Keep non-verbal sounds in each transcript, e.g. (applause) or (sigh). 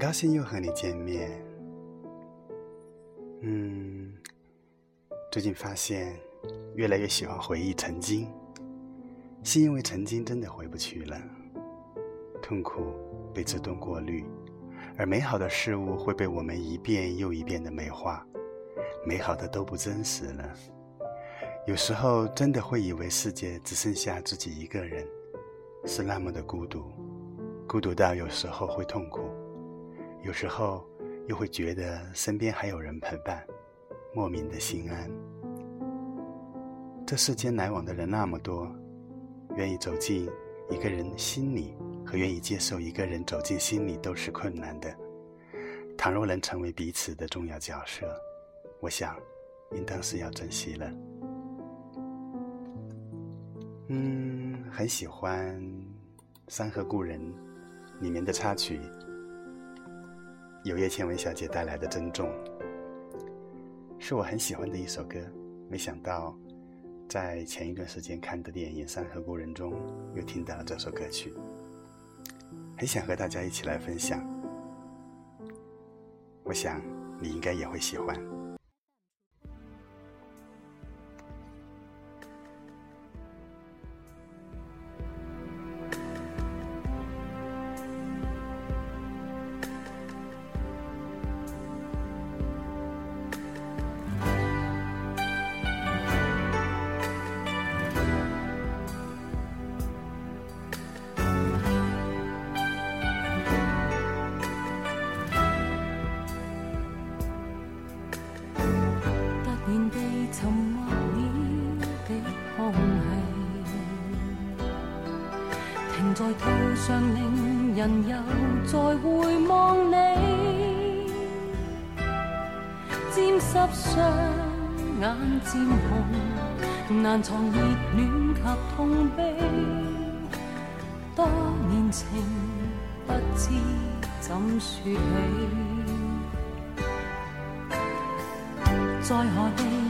很高兴又和你见面。嗯，最近发现越来越喜欢回忆曾经，是因为曾经真的回不去了。痛苦被自动过滤，而美好的事物会被我们一遍又一遍的美化，美好的都不真实了。有时候真的会以为世界只剩下自己一个人。是那么的孤独，孤独到有时候会痛苦，有时候又会觉得身边还有人陪伴，莫名的心安。这世间来往的人那么多，愿意走进一个人心里和愿意接受一个人走进心里都是困难的。倘若能成为彼此的重要角色，我想，应当是要珍惜了。嗯，很喜欢《山河故人》里面的插曲，由叶倩文小姐带来的《珍重》，是我很喜欢的一首歌。没想到，在前一段时间看的电影《山河故人》中，又听到了这首歌曲，很想和大家一起来分享。我想你应该也会喜欢。途上，令人又再回望你，沾湿双眼渐红，难藏热恋及痛悲。多年情，不知怎说起，在何地？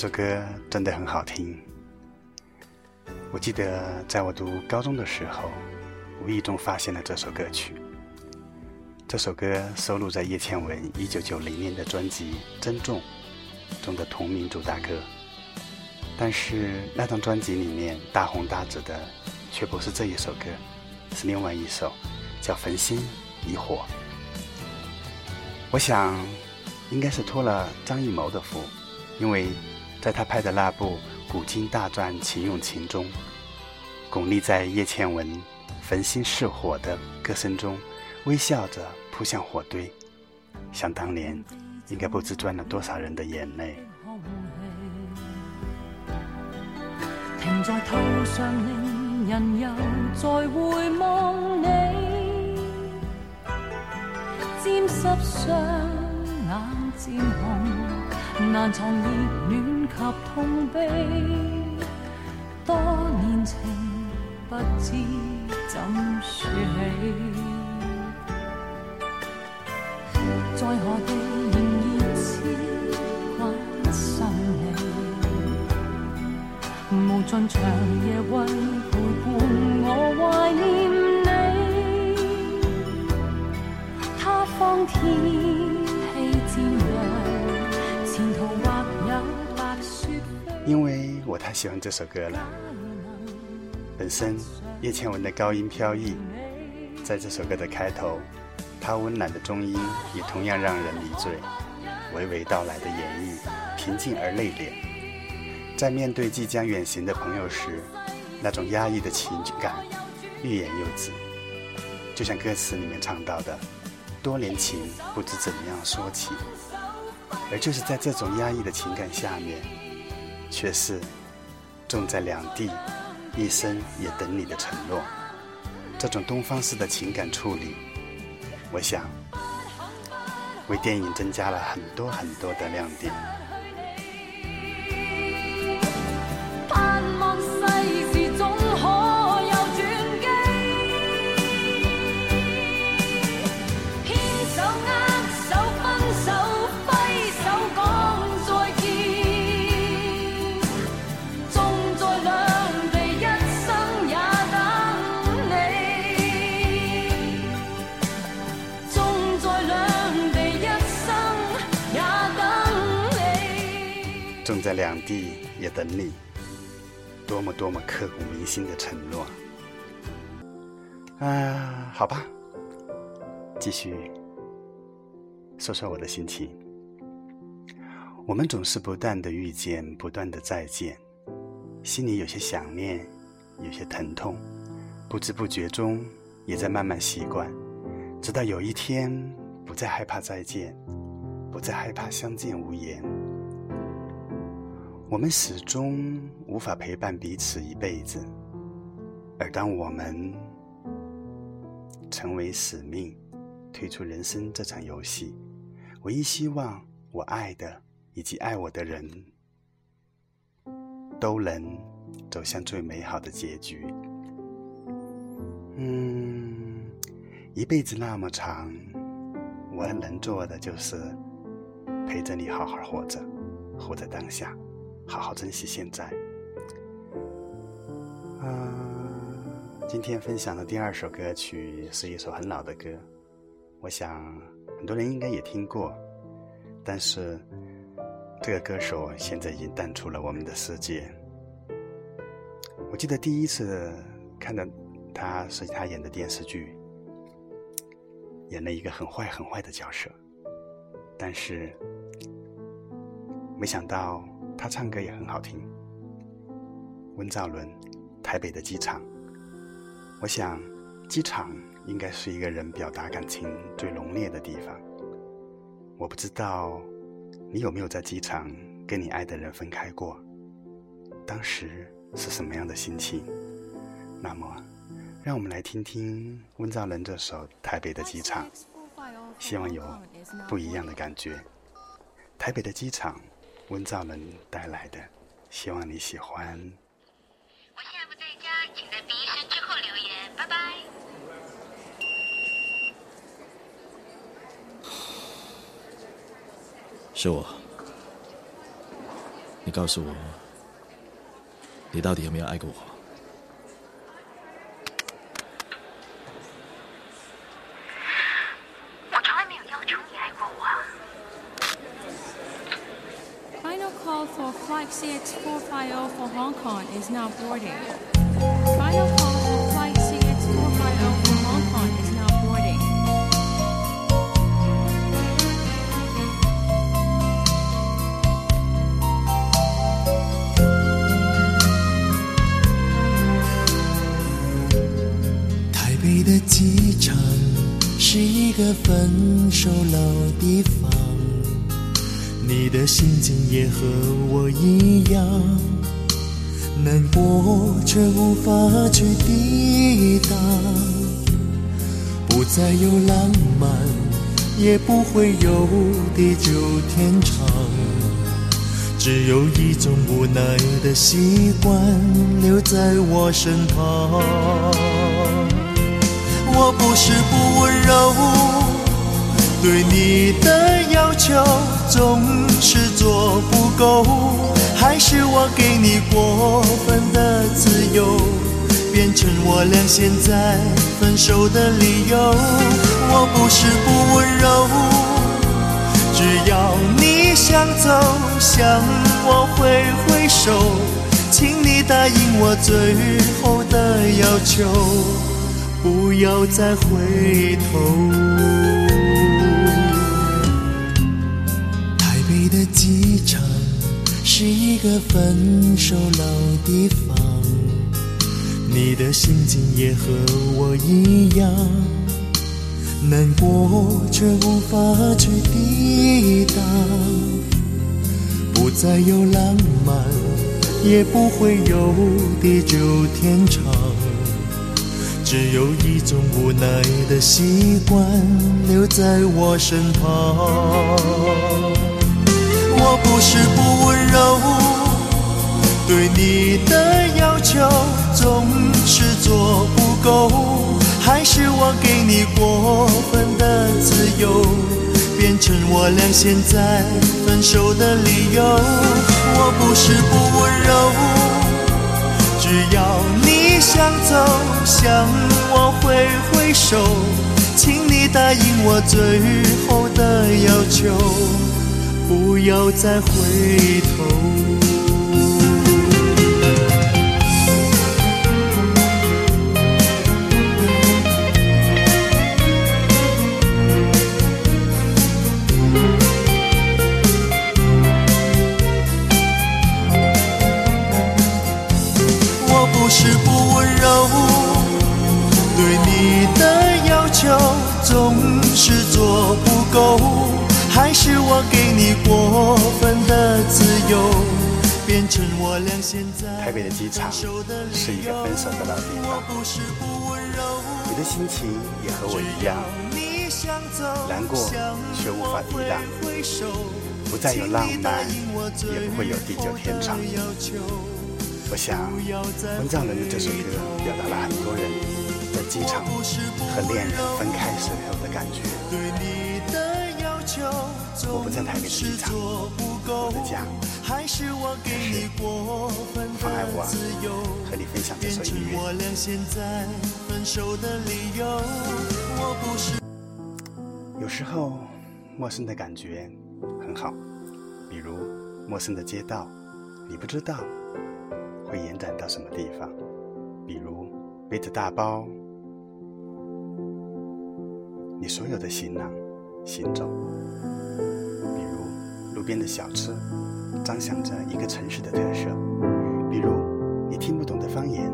这首歌真的很好听。我记得在我读高中的时候，无意中发现了这首歌曲。这首歌收录在叶倩文1990年的专辑《珍重》中的同名主打歌，但是那张专辑里面大红大紫的却不是这一首歌，是另外一首，叫《焚心以火》。我想，应该是托了张艺谋的福，因为。在他拍的那部《古今大传情用情》中，巩俐在叶倩文焚心似火的歌声中，微笑着扑向火堆。想当年，应该不知赚了多少人的眼泪。停在途上，令人又再回望你，沾湿双眼渐红，难藏热恋。及痛悲，多年情不知怎说起，在何地仍热切关心你，无尽长夜为喜欢这首歌了，本身叶倩文的高音飘逸，在这首歌的开头，她温暖的中音也同样让人迷醉。娓娓道来的演绎，平静而内敛。在面对即将远行的朋友时，那种压抑的情感欲言又止。就像歌词里面唱到的：“多年情不知怎样说起。”而就是在这种压抑的情感下面，却是种在两地。一生也等你的承诺，这种东方式的情感处理，我想为电影增加了很多很多的亮点。在两地也等你，多么多么刻骨铭心的承诺啊！好吧，继续说说我的心情。我们总是不断的遇见，不断的再见，心里有些想念，有些疼痛，不知不觉中也在慢慢习惯，直到有一天不再害怕再见，不再害怕相见无言。我们始终无法陪伴彼此一辈子，而当我们成为使命，退出人生这场游戏，唯一希望我爱的以及爱我的人都能走向最美好的结局。嗯，一辈子那么长，我能做的就是陪着你好好活着，活在当下。好好珍惜现在。啊，今天分享的第二首歌曲是一首很老的歌，我想很多人应该也听过，但是这个歌手现在已经淡出了我们的世界。我记得第一次看到他是他演的电视剧，演了一个很坏很坏的角色，但是没想到。他唱歌也很好听。温兆伦，《台北的机场》。我想，机场应该是一个人表达感情最浓烈的地方。我不知道你有没有在机场跟你爱的人分开过，当时是什么样的心情？那么，让我们来听听温兆伦这首《台北的机场》，希望有不一样的感觉。台北的机场。温兆伦带来的，希望你喜欢。我现在不在家，请在一声之后留言，拜拜。是我，你告诉我，你到底有没有爱过我？Flight CX450 for Hong Kong is now boarding. Final call 心情也和我一样，难过却无法去抵挡。不再有浪漫，也不会有地久天长，只有一种无奈的习惯留在我身旁。我不是不温柔。对你的要求总是做不够，还是我给你过分的自由，变成我俩现在分手的理由。我不是不温柔，只要你想走，向我挥挥手，请你答应我最后的要求。求，不要再回头。机场是一个分手老地方，你的心情也和我一样，难过却无法去抵挡。不再有浪漫，也不会有地久天长，只有一种无奈的习惯留在我身旁。我不是不温柔，对你的要求总是做不够，还是我给你过分的自由，变成我俩现在分手的理由。我不是不温柔，只要你想走，向我挥挥手，请你答应我最后的要求，不要再回头。我不是不温柔，对你的要求总是做不够，还是我给你过分的自由，变成我俩现在台北的机场是一个分手的老地方，你的心情也和我一样，难过却无法抵挡，不再有浪漫，也不会有地久天长。我想，《温藏人》的这首歌表达了很多人在机场和恋人分开时候的感觉。我不在台北的机场，我的家，可是妨碍我和你分享这首音乐。有时候，陌生的感觉很好，比如陌生的街道，你不知道会延展到什么地方。比如背着大包，你所有的行囊行走；比如路边的小吃，彰显着一个城市的特色；比如你听不懂的方言；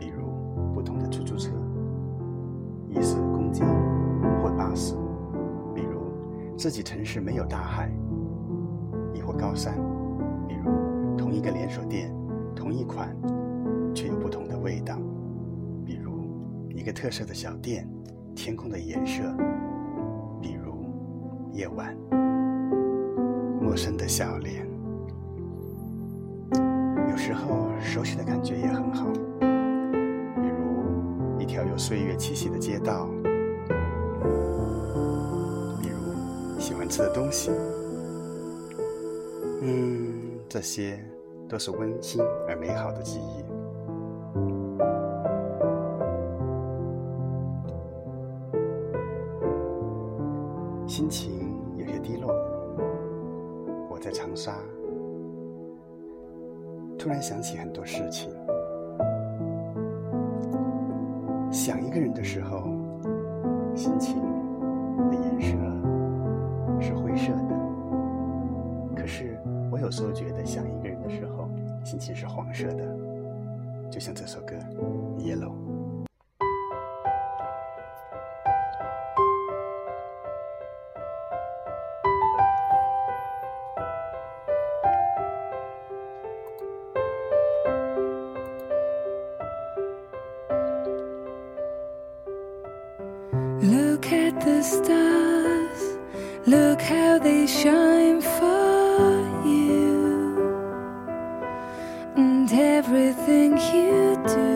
比如不同的出租车，一是公交或巴士；比如自己城市没有大海，亦或高山；比如同一个连锁店，同一款却有不同的味道；比如一个特色的小店，天空的颜色；夜晚陌生的笑脸。有时候熟悉的感觉也很好，比如一条有岁月气息的街道，比如喜欢吃的东西。嗯，这些都是温馨而美好的记忆。心情，在长沙，突然想起很多事情。想一个人的时候，心情的颜色是灰色的。可是我有时候觉得想一个人的时候，心情是黄色的，就像这首歌《Yellow》。Stars, look how they shine for you, and everything you do.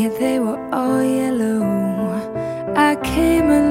Yet they were all yellow. I came along,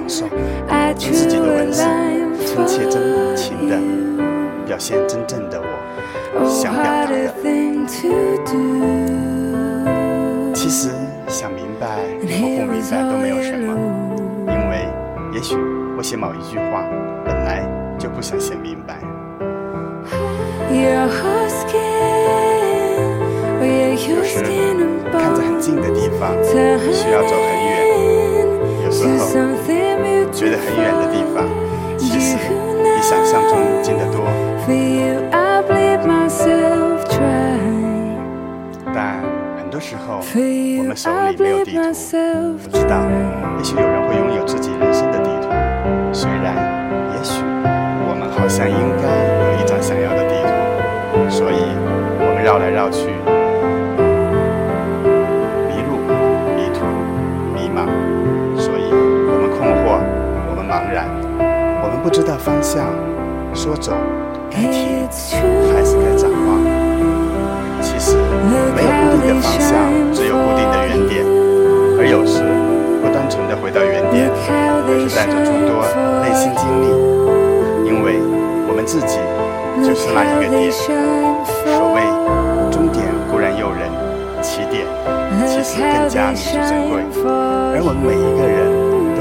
享受，听 (laughs) 自己的文字，亲切，真情的表现真正的我想表达的。其实想明白或不明白都没有什么，因为也许我写某一句话，本来就不想写明白。有时看着很近的地方，需要走很。时 to 候 something 觉得很远的地方，其实比想象中近得多。但很多时候，我们手里没有地图，myself 不知道，也许有人会拥有自己人生的地图。虽然，也许我们好像应该有一张想要的地图，所以我们绕来绕去，不知道方向，说走该停还是该展望。其实没有固定的方向，只有固定的原点，而有时不单纯的回到原点，而是带着诸多内心经历，因为我们自己就是那一个点。所谓终点固然诱人，起点其实更加弥足珍贵。而我们每一个人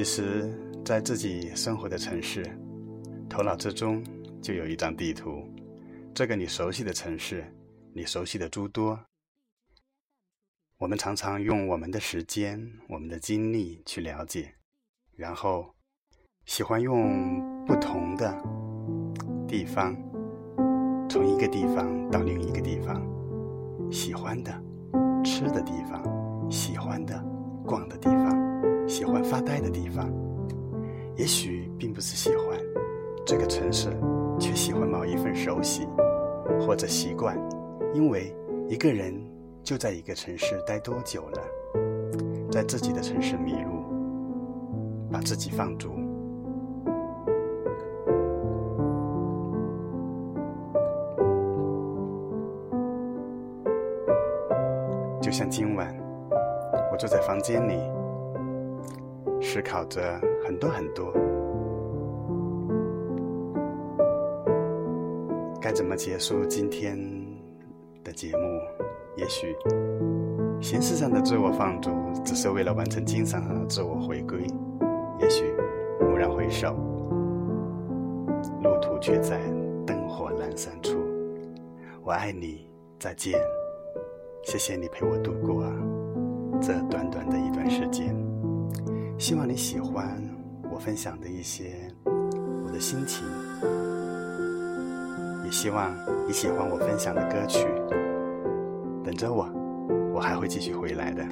其实，在自己生活的城市，头脑之中就有一张地图。这个你熟悉的城市，你熟悉的诸多。我们常常用我们的时间、我们的精力去了解，然后喜欢用不同的地方，从一个地方到另一个地方，喜欢的吃的地方，喜欢的逛的地方，喜欢发呆的地方。也许并不是喜欢这个城市，却喜欢某一份熟悉或者习惯，因为一个人就在一个城市待多久了，在自己的城市迷路，把自己放逐。就像今晚，我坐在房间里，思考着很多很多，该怎么结束今天的节目？也许形式上的自我放逐，只是为了完成精神上的自我回归；也许蓦然回首，路途却在灯火阑珊处。我爱你，再见。谢谢你陪我度过这短短的一段时间，希望你喜欢我分享的一些我的心情，也希望你喜欢我分享的歌曲。等着我，我还会继续回来的。